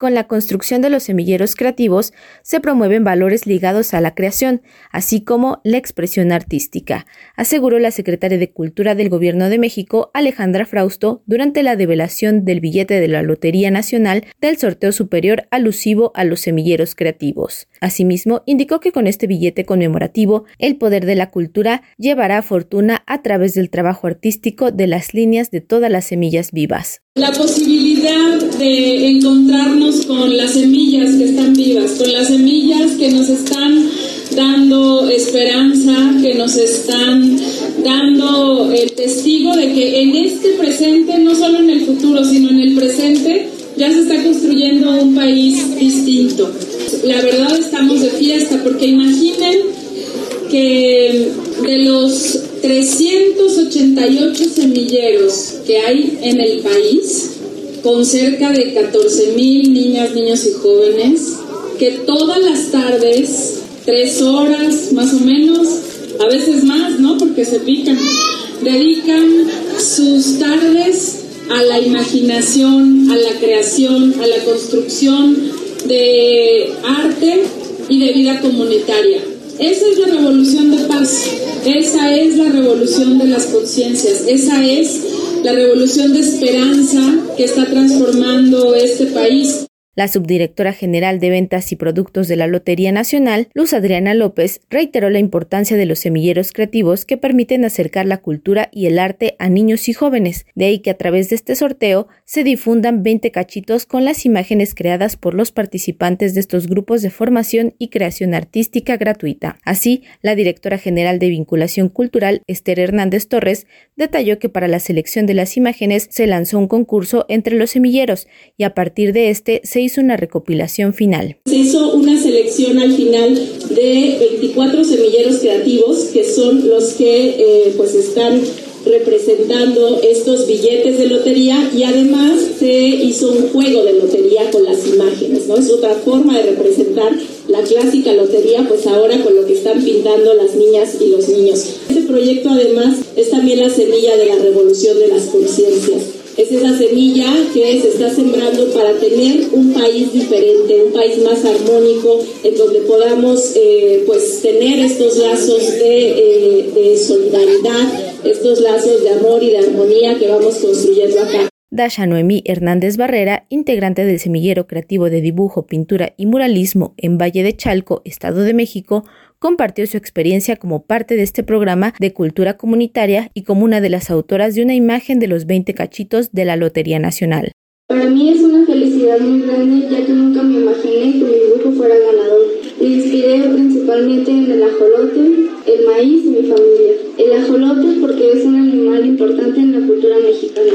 Con la construcción de los semilleros creativos se promueven valores ligados a la creación, así como la expresión artística, aseguró la secretaria de Cultura del Gobierno de México, Alejandra Frausto, durante la develación del billete de la Lotería Nacional del sorteo superior alusivo a los semilleros creativos. Asimismo, indicó que con este billete conmemorativo, el poder de la cultura llevará fortuna a través del trabajo artístico de las líneas de todas las semillas vivas. La posibilidad de encontrarnos con las semillas que están vivas, con las semillas que nos están dando esperanza, que nos están dando el testigo de que en este presente, no solo en el futuro, sino en el presente, ya se está construyendo un país distinto. La verdad estamos de fiesta porque imaginen que de los 388 semilleros que hay en el país, con cerca de 14 mil niñas, niños y jóvenes, que todas las tardes, tres horas más o menos, a veces más, ¿no? Porque se pican, dedican sus tardes a la imaginación, a la creación, a la construcción de arte y de vida comunitaria. Esa es la revolución de paz, esa es la revolución de las conciencias, esa es la revolución de esperanza que está transformando este país. La subdirectora general de Ventas y Productos de la Lotería Nacional, Luz Adriana López, reiteró la importancia de los semilleros creativos que permiten acercar la cultura y el arte a niños y jóvenes. De ahí que a través de este sorteo se difundan 20 cachitos con las imágenes creadas por los participantes de estos grupos de formación y creación artística gratuita. Así, la directora general de Vinculación Cultural, Esther Hernández Torres, detalló que para la selección de las imágenes se lanzó un concurso entre los semilleros y a partir de este se hizo una recopilación final. Se hizo una selección al final de 24 semilleros creativos que son los que eh, pues están representando estos billetes de lotería y además se hizo un juego de lotería con las imágenes, ¿no? Es otra forma de representar la clásica lotería, pues ahora con lo que están pintando las niñas y los niños. Este proyecto además es también la semilla de la revolución de las conciencias es esa semilla que se está sembrando para tener un país diferente, un país más armónico, en donde podamos eh, pues tener estos lazos de, eh, de solidaridad, estos lazos de amor y de armonía que vamos construyendo acá. Dasha Noemí Hernández Barrera, integrante del Semillero Creativo de Dibujo, Pintura y Muralismo en Valle de Chalco, Estado de México, compartió su experiencia como parte de este programa de cultura comunitaria y como una de las autoras de una imagen de los 20 cachitos de la Lotería Nacional. Para mí es una felicidad muy grande ya que nunca me imaginé que mi dibujo fuera ganador. Me inspiré principalmente en el ajolote, el maíz y mi familia. El ajolote porque es un animal importante en la cultura mexicana.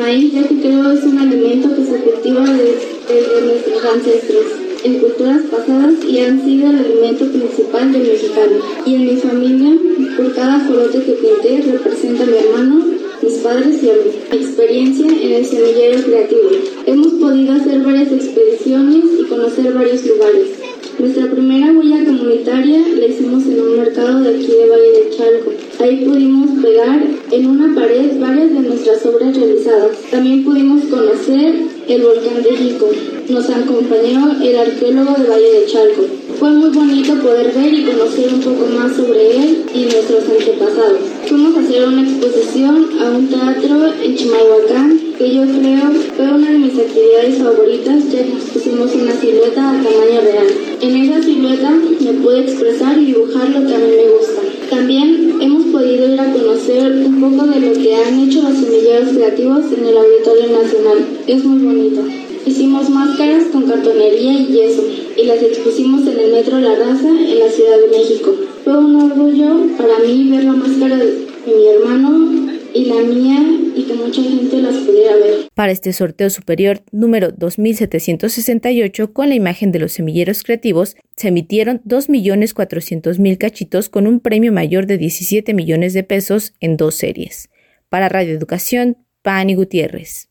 Maíz ya que creo es un alimento que se cultiva desde nuestros ancestros en culturas pasadas y han sido el alimento principal del mexicano. Y en mi familia, por cada jorote que pinté representa a mi hermano, mis padres y a. Mi experiencia en el semillero creativo. Hemos podido hacer varias expediciones y conocer varios lugares. Nuestra primera huella comunitaria la hicimos en un mercado de aquí de Valle de Chalco. Ahí pudimos pegar en una pared varias de nuestras obras realizadas. También pudimos conocer el volcán de Jico. Nos acompañó el arqueólogo de Valle de Chalco. Fue muy bonito poder ver y conocer un poco más sobre él y nuestros antepasados. Fuimos a hacer una exposición a un teatro en Chimalhuacán que yo creo fue una de mis actividades favoritas ya que pusimos una silueta a tamaño real. En esa silueta me pude expresar y dibujar lo que a mí me gusta. También hemos podido ir a conocer un poco de lo que han hecho los semilleros creativos en el Auditorio Nacional. Es muy bonito. Hicimos máscaras con cartonería y yeso y las expusimos en el Metro La Raza en la Ciudad de México. Fue un orgullo para mí ver la máscara de mi hermano y la mía y que mucha gente las pudiera ver. Para este sorteo superior número 2768 con la imagen de los semilleros creativos se emitieron 2.400.000 cachitos con un premio mayor de 17 millones de pesos en dos series. Para Radio Educación, Pani Gutiérrez.